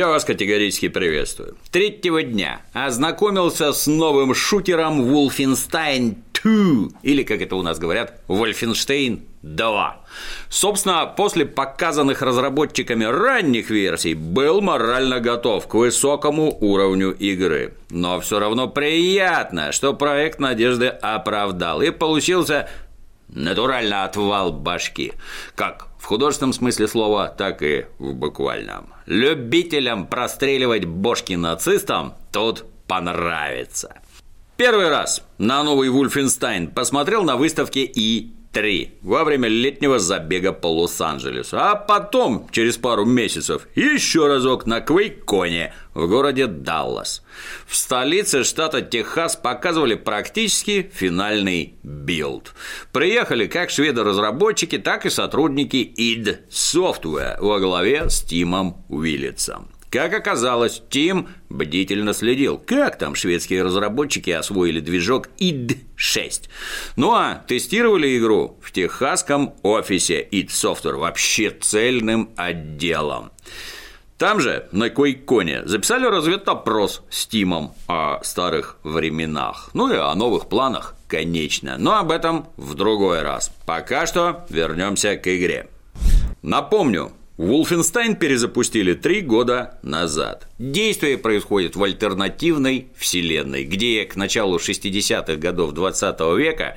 Я вас категорически приветствую. Третьего дня ознакомился с новым шутером Wolfenstein 2, или, как это у нас говорят, Wolfenstein 2. Собственно, после показанных разработчиками ранних версий был морально готов к высокому уровню игры. Но все равно приятно, что проект надежды оправдал и получился натурально отвал башки. Как в художественном смысле слова, так и в буквальном. Любителям простреливать бошки нацистам тут понравится. Первый раз на новый Wolfenstein посмотрел на выставке E3 во время летнего забега по Лос-Анджелесу, а потом, через пару месяцев, еще разок на QuakeCon е в городе Даллас. В столице штата Техас показывали практически финальный билд. Приехали как шведо-разработчики, так и сотрудники id Software во главе с Тимом Уиллицем. Как оказалось, Тим бдительно следил, как там шведские разработчики освоили движок id6. Ну а тестировали игру в техасском офисе id Software вообще цельным отделом. Там же, на Койконе, записали разведопрос с Тимом о старых временах, ну и о новых планах, конечно, но об этом в другой раз. Пока что вернемся к игре. Напомню, Wolfenstein перезапустили три года назад. Действие происходит в альтернативной вселенной, где к началу 60-х годов 20 века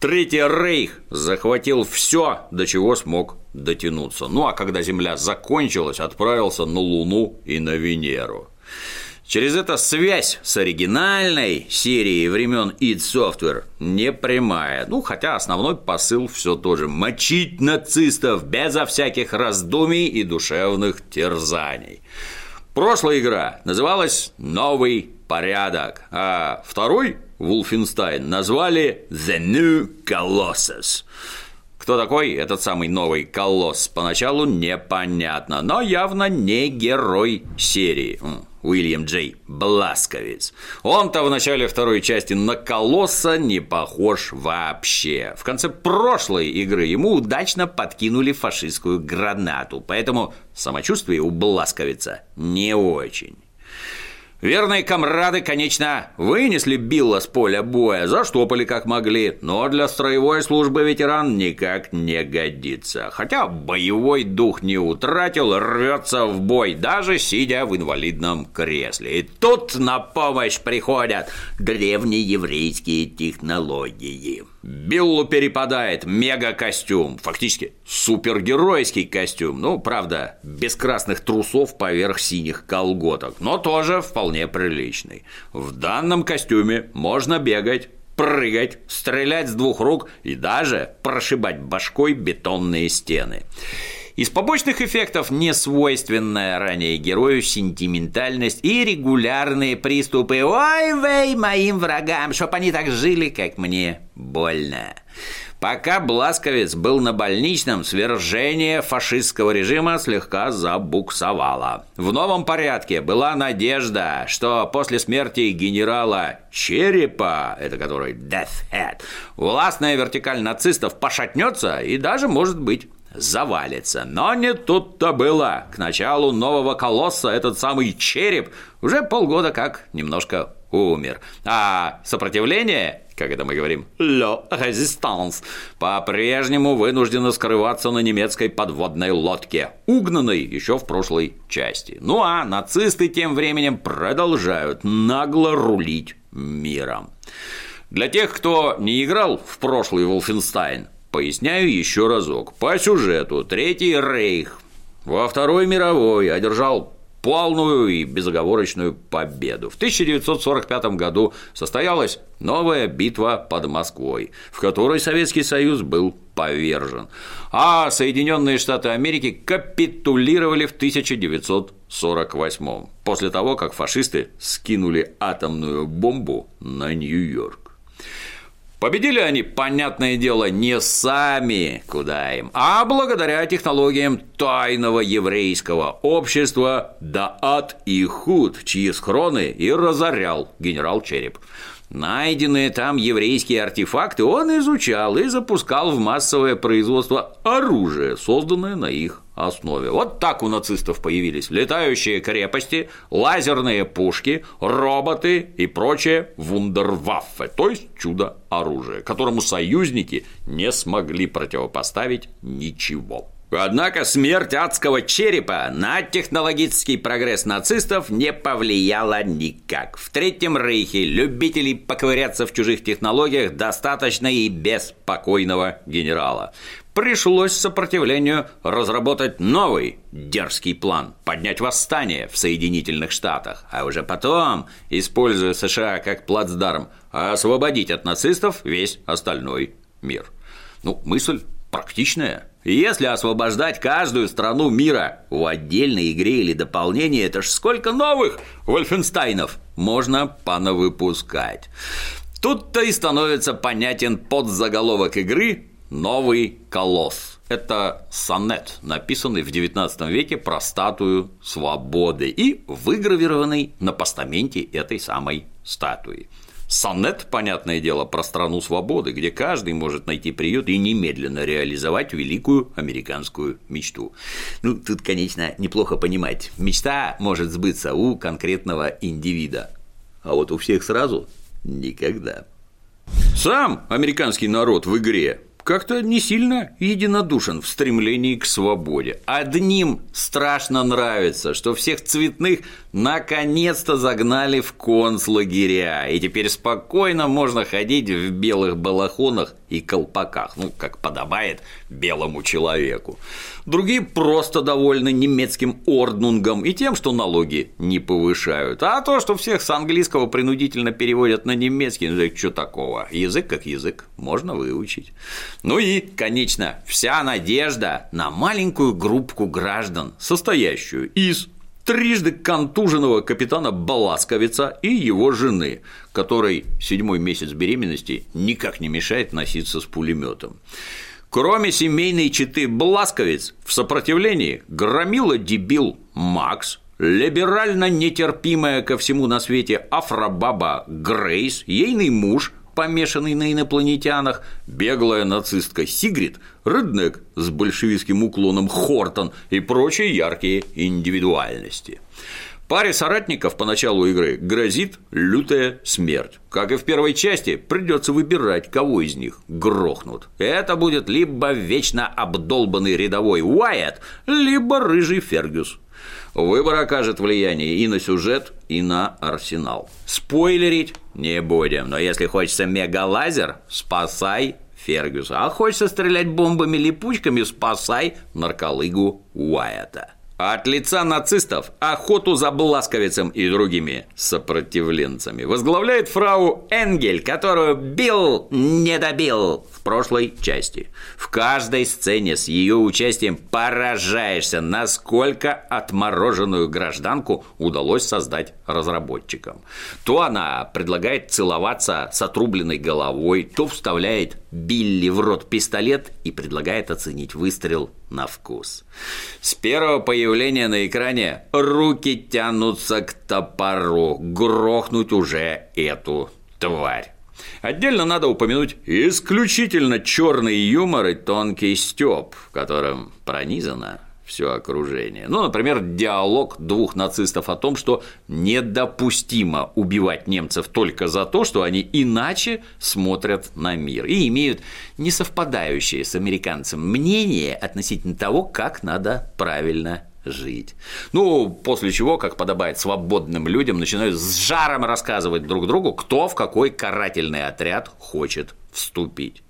Третий Рейх захватил все, до чего смог дотянуться. Ну а когда Земля закончилась, отправился на Луну и на Венеру. Через это связь с оригинальной серией времен id Software не прямая. Ну, хотя основной посыл все тоже – мочить нацистов безо всяких раздумий и душевных терзаний. Прошлая игра называлась «Новый порядок», а второй – Wolfenstein назвали «The New Colossus». Кто такой этот самый новый колосс, поначалу непонятно, но явно не герой серии. Уильям Джей Бласковиц. Он-то в начале второй части на колосса не похож вообще. В конце прошлой игры ему удачно подкинули фашистскую гранату, поэтому самочувствие у Бласковица не очень. Верные комрады, конечно, вынесли Билла с поля боя, заштопали как могли, но для строевой службы ветеран никак не годится. Хотя боевой дух не утратил, рвется в бой, даже сидя в инвалидном кресле. И тут на помощь приходят древнееврейские технологии. Биллу перепадает мега-костюм, фактически супергеройский костюм, ну, правда, без красных трусов поверх синих колготок, но тоже вполне приличный. В данном костюме можно бегать, прыгать, стрелять с двух рук и даже прошибать башкой бетонные стены. Из побочных эффектов не свойственная ранее герою сентиментальность и регулярные приступы «Ой, вей, моим врагам, чтоб они так жили, как мне больно». Пока Бласковец был на больничном, свержение фашистского режима слегка забуксовало. В новом порядке была надежда, что после смерти генерала Черепа, это который Death Head, властная вертикаль нацистов пошатнется и даже, может быть, завалится. Но не тут-то было. К началу нового колосса этот самый череп уже полгода как немножко умер. А сопротивление, как это мы говорим, «le resistance», по-прежнему вынуждено скрываться на немецкой подводной лодке, угнанной еще в прошлой части. Ну а нацисты тем временем продолжают нагло рулить миром. Для тех, кто не играл в прошлый Wolfenstein, Поясняю еще разок. По сюжету Третий Рейх во Второй мировой одержал полную и безоговорочную победу. В 1945 году состоялась новая битва под Москвой, в которой Советский Союз был повержен, а Соединенные Штаты Америки капитулировали в 1948 после того, как фашисты скинули атомную бомбу на Нью-Йорк. Победили они, понятное дело, не сами, куда им, а благодаря технологиям тайного еврейского общества Даат и Худ, чьи схроны и разорял генерал Череп. Найденные там еврейские артефакты он изучал и запускал в массовое производство оружие, созданное на их основе. Вот так у нацистов появились летающие крепости, лазерные пушки, роботы и прочее вундерваффе, то есть чудо-оружие, которому союзники не смогли противопоставить ничего. Однако смерть адского черепа на технологический прогресс нацистов не повлияла никак. В Третьем Рейхе любителей поковыряться в чужих технологиях достаточно и без покойного генерала. Пришлось сопротивлению разработать новый дерзкий план – поднять восстание в Соединительных Штатах, а уже потом, используя США как плацдарм, освободить от нацистов весь остальной мир. Ну, мысль практичная – если освобождать каждую страну мира в отдельной игре или дополнении, это ж сколько новых Вольфенстайнов можно понавыпускать. Тут-то и становится понятен подзаголовок игры «Новый колосс». Это сонет, написанный в XIX веке про статую свободы и выгравированный на постаменте этой самой статуи. Сонет, понятное дело, про страну свободы, где каждый может найти приют и немедленно реализовать великую американскую мечту. Ну, тут, конечно, неплохо понимать, мечта может сбыться у конкретного индивида, а вот у всех сразу – никогда. Сам американский народ в игре как-то не сильно единодушен в стремлении к свободе. Одним страшно нравится, что всех цветных наконец-то загнали в концлагеря, и теперь спокойно можно ходить в белых балахонах и колпаках, ну, как подобает белому человеку. Другие просто довольны немецким орднунгом и тем, что налоги не повышают. А то, что всех с английского принудительно переводят на немецкий, ну, что такого? Язык как язык, можно выучить. Ну и, конечно, вся надежда на маленькую группку граждан, состоящую из трижды контуженного капитана Баласковица и его жены, которой седьмой месяц беременности никак не мешает носиться с пулеметом. Кроме семейной четы Бласковиц, в сопротивлении громила дебил Макс, либерально нетерпимая ко всему на свете афробаба Грейс, ейный муж помешанный на инопланетянах, беглая нацистка Сигрид, Реднек с большевистским уклоном Хортон и прочие яркие индивидуальности. Паре соратников по началу игры грозит лютая смерть. Как и в первой части, придется выбирать, кого из них грохнут. Это будет либо вечно обдолбанный рядовой Уайт, либо рыжий Фергюс. Выбор окажет влияние и на сюжет, и на арсенал. Спойлерить не будем, но если хочется мегалазер, спасай Фергюса. А хочется стрелять бомбами-липучками, спасай нарколыгу Уайта. От лица нацистов охоту за Бласковицем и другими сопротивленцами возглавляет фрау Энгель, которую Билл не добил в прошлой части. В каждой сцене с ее участием поражаешься, насколько отмороженную гражданку удалось создать разработчикам. То она предлагает целоваться с отрубленной головой, то вставляет Билли в рот пистолет и предлагает оценить выстрел на вкус. С первого появления на экране руки тянутся к топору, грохнуть уже эту тварь. Отдельно надо упомянуть исключительно черный юмор и тонкий стёб, которым пронизано все окружение. Ну, например, диалог двух нацистов о том, что недопустимо убивать немцев только за то, что они иначе смотрят на мир и имеют несовпадающее с американцем мнение относительно того, как надо правильно жить. Ну, после чего, как подобает свободным людям, начинают с жаром рассказывать друг другу, кто в какой карательный отряд хочет вступить.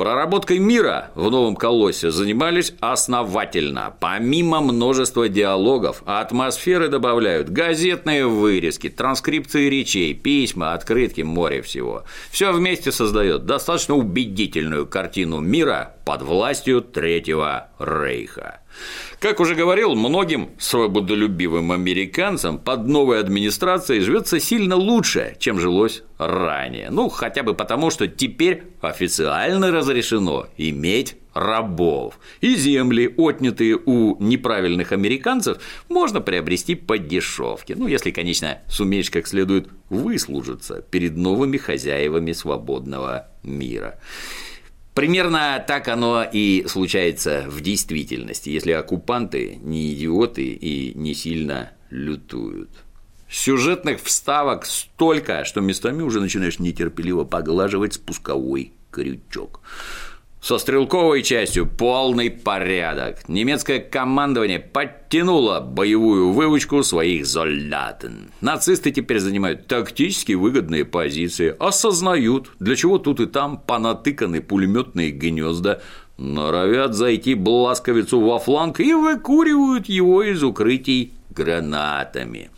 Проработкой мира в новом колоссе занимались основательно. Помимо множества диалогов, атмосферы добавляют газетные вырезки, транскрипции речей, письма, открытки, море всего. Все вместе создает достаточно убедительную картину мира под властью Третьего Рейха. Как уже говорил, многим свободолюбивым американцам под новой администрацией живется сильно лучше, чем жилось ранее. Ну, хотя бы потому, что теперь официально разрешено иметь рабов. И земли, отнятые у неправильных американцев, можно приобрести по дешевке. Ну, если, конечно, сумеешь как следует выслужиться перед новыми хозяевами свободного мира. Примерно так оно и случается в действительности, если оккупанты не идиоты и не сильно лютуют. Сюжетных вставок столько, что местами уже начинаешь нетерпеливо поглаживать спусковой крючок. Со стрелковой частью полный порядок. Немецкое командование подтянуло боевую выучку своих солдат. Нацисты теперь занимают тактически выгодные позиции, осознают, для чего тут и там понатыканы пулеметные гнезда, норовят зайти бласковицу во фланг и выкуривают его из укрытий гранатами.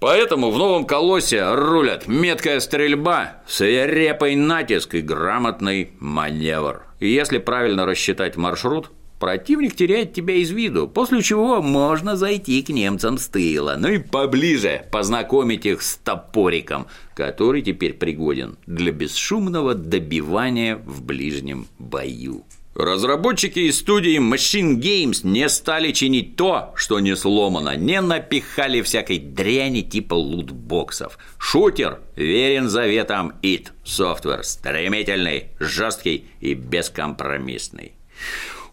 Поэтому в новом колосе рулят меткая стрельба, свирепый натиск и грамотный маневр. И если правильно рассчитать маршрут, противник теряет тебя из виду, после чего можно зайти к немцам с тыла, ну и поближе познакомить их с топориком, который теперь пригоден для бесшумного добивания в ближнем бою. Разработчики из студии Machine Games не стали чинить то, что не сломано, не напихали всякой дряни типа лутбоксов. Шутер верен заветам id Software, стремительный, жесткий и бескомпромиссный.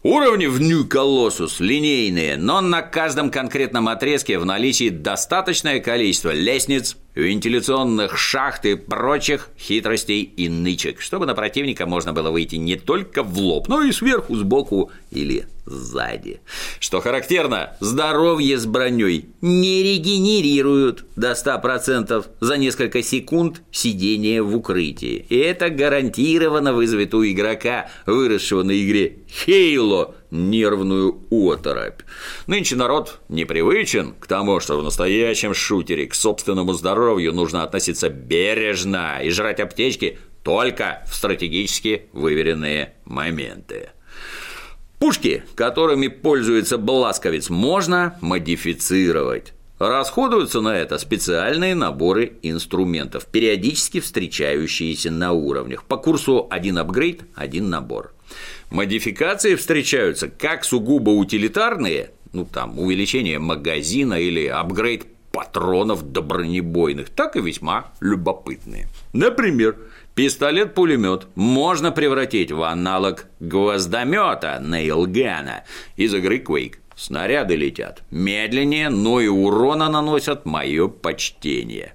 Уровни в New Colossus линейные, но на каждом конкретном отрезке в наличии достаточное количество лестниц, вентиляционных шахт и прочих хитростей и нычек, чтобы на противника можно было выйти не только в лоб, но и сверху, сбоку или сзади. Что характерно, здоровье с броней не регенерируют до 100% за несколько секунд сидения в укрытии. И это гарантированно вызовет у игрока, выросшего на игре Хейло, нервную оторопь. Нынче народ непривычен к тому, что в настоящем шутере к собственному здоровью нужно относиться бережно и жрать аптечки только в стратегически выверенные моменты. Пушки, которыми пользуется Бласковец, можно модифицировать. Расходуются на это специальные наборы инструментов, периодически встречающиеся на уровнях. По курсу один апгрейд, один набор. Модификации встречаются как сугубо утилитарные, ну там увеличение магазина или апгрейд патронов до так и весьма любопытные. Например, пистолет-пулемет можно превратить в аналог гвоздомета Нейлгана из игры Quake. Снаряды летят медленнее, но и урона наносят мое почтение.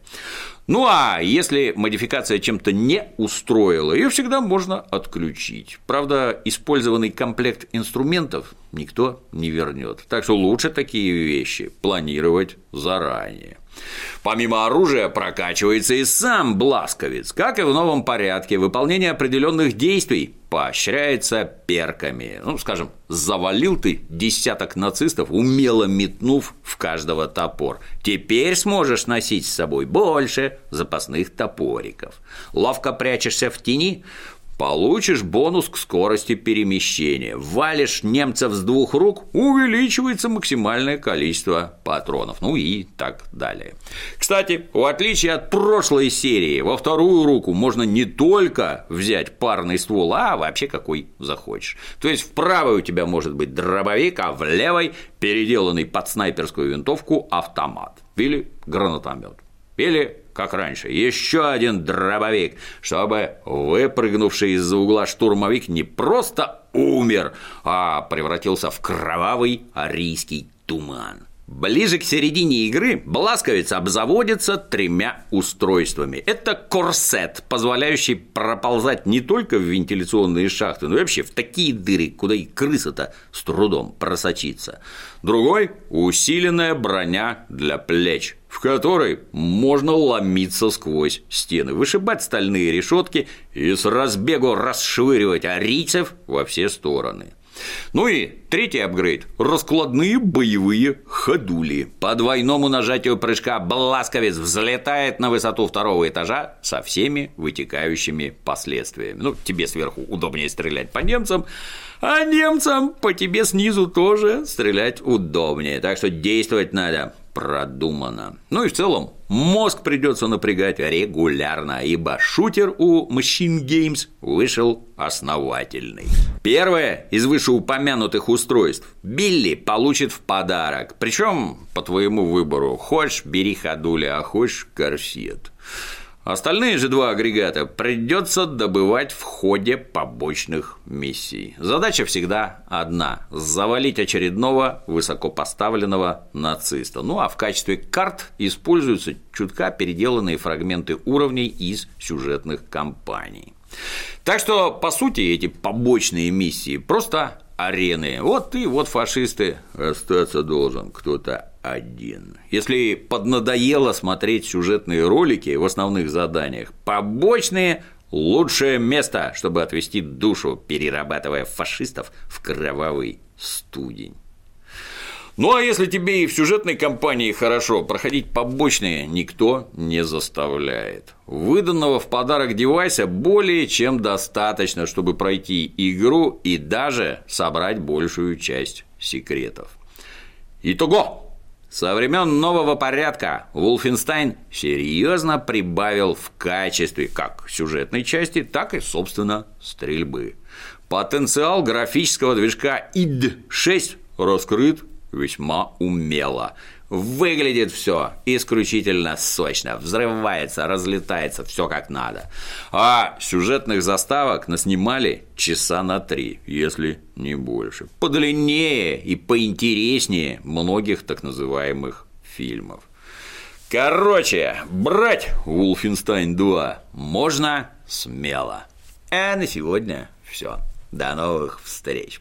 Ну а если модификация чем-то не устроила, ее всегда можно отключить. Правда, использованный комплект инструментов никто не вернет. Так что лучше такие вещи планировать заранее. Помимо оружия прокачивается и сам бласковец. Как и в новом порядке, выполнение определенных действий поощряется перками. Ну, скажем, завалил ты десяток нацистов, умело метнув в каждого топор. Теперь сможешь носить с собой больше запасных топориков. Ловко прячешься в тени, Получишь бонус к скорости перемещения. Валишь немцев с двух рук, увеличивается максимальное количество патронов. Ну и так далее. Кстати, в отличие от прошлой серии, во вторую руку можно не только взять парный ствол, а вообще какой захочешь. То есть в правой у тебя может быть дробовик, а в левой переделанный под снайперскую винтовку автомат или гранатомет. Или как раньше, еще один дробовик, чтобы выпрыгнувший из-за угла штурмовик не просто умер, а превратился в кровавый арийский туман. Ближе к середине игры Бласковец обзаводится тремя устройствами. Это корсет, позволяющий проползать не только в вентиляционные шахты, но и вообще в такие дыры, куда и крыса-то с трудом просочится. Другой – усиленная броня для плеч, в которой можно ломиться сквозь стены, вышибать стальные решетки и с разбегу расшвыривать арийцев во все стороны. Ну и третий апгрейд – раскладные боевые ходули. По двойному нажатию прыжка Бласковец взлетает на высоту второго этажа со всеми вытекающими последствиями. Ну, тебе сверху удобнее стрелять по немцам, а немцам по тебе снизу тоже стрелять удобнее. Так что действовать надо продумано. Ну и в целом мозг придется напрягать регулярно, ибо шутер у Machine Games вышел основательный. Первое из вышеупомянутых устройств Билли получит в подарок, причем по твоему выбору. Хочешь – бери ходули, а хочешь – корсет. Остальные же два агрегата придется добывать в ходе побочных миссий. Задача всегда одна – завалить очередного высокопоставленного нациста. Ну а в качестве карт используются чутка переделанные фрагменты уровней из сюжетных кампаний. Так что, по сути, эти побочные миссии просто арены. Вот ты, вот фашисты, остаться должен кто-то один. Если поднадоело смотреть сюжетные ролики в основных заданиях, побочные – лучшее место, чтобы отвести душу, перерабатывая фашистов в кровавый студень. Ну а если тебе и в сюжетной кампании хорошо, проходить побочные никто не заставляет. Выданного в подарок девайса более чем достаточно, чтобы пройти игру и даже собрать большую часть секретов. Итого! Со времен нового порядка Wolfenstein серьезно прибавил в качестве как сюжетной части, так и, собственно, стрельбы. Потенциал графического движка id6 раскрыт весьма умело. Выглядит все исключительно сочно, взрывается, разлетается, все как надо. А сюжетных заставок наснимали часа на три, если не больше. Подлиннее и поинтереснее многих так называемых фильмов. Короче, брать Wolfenstein 2 можно смело. А на сегодня все. До новых встреч.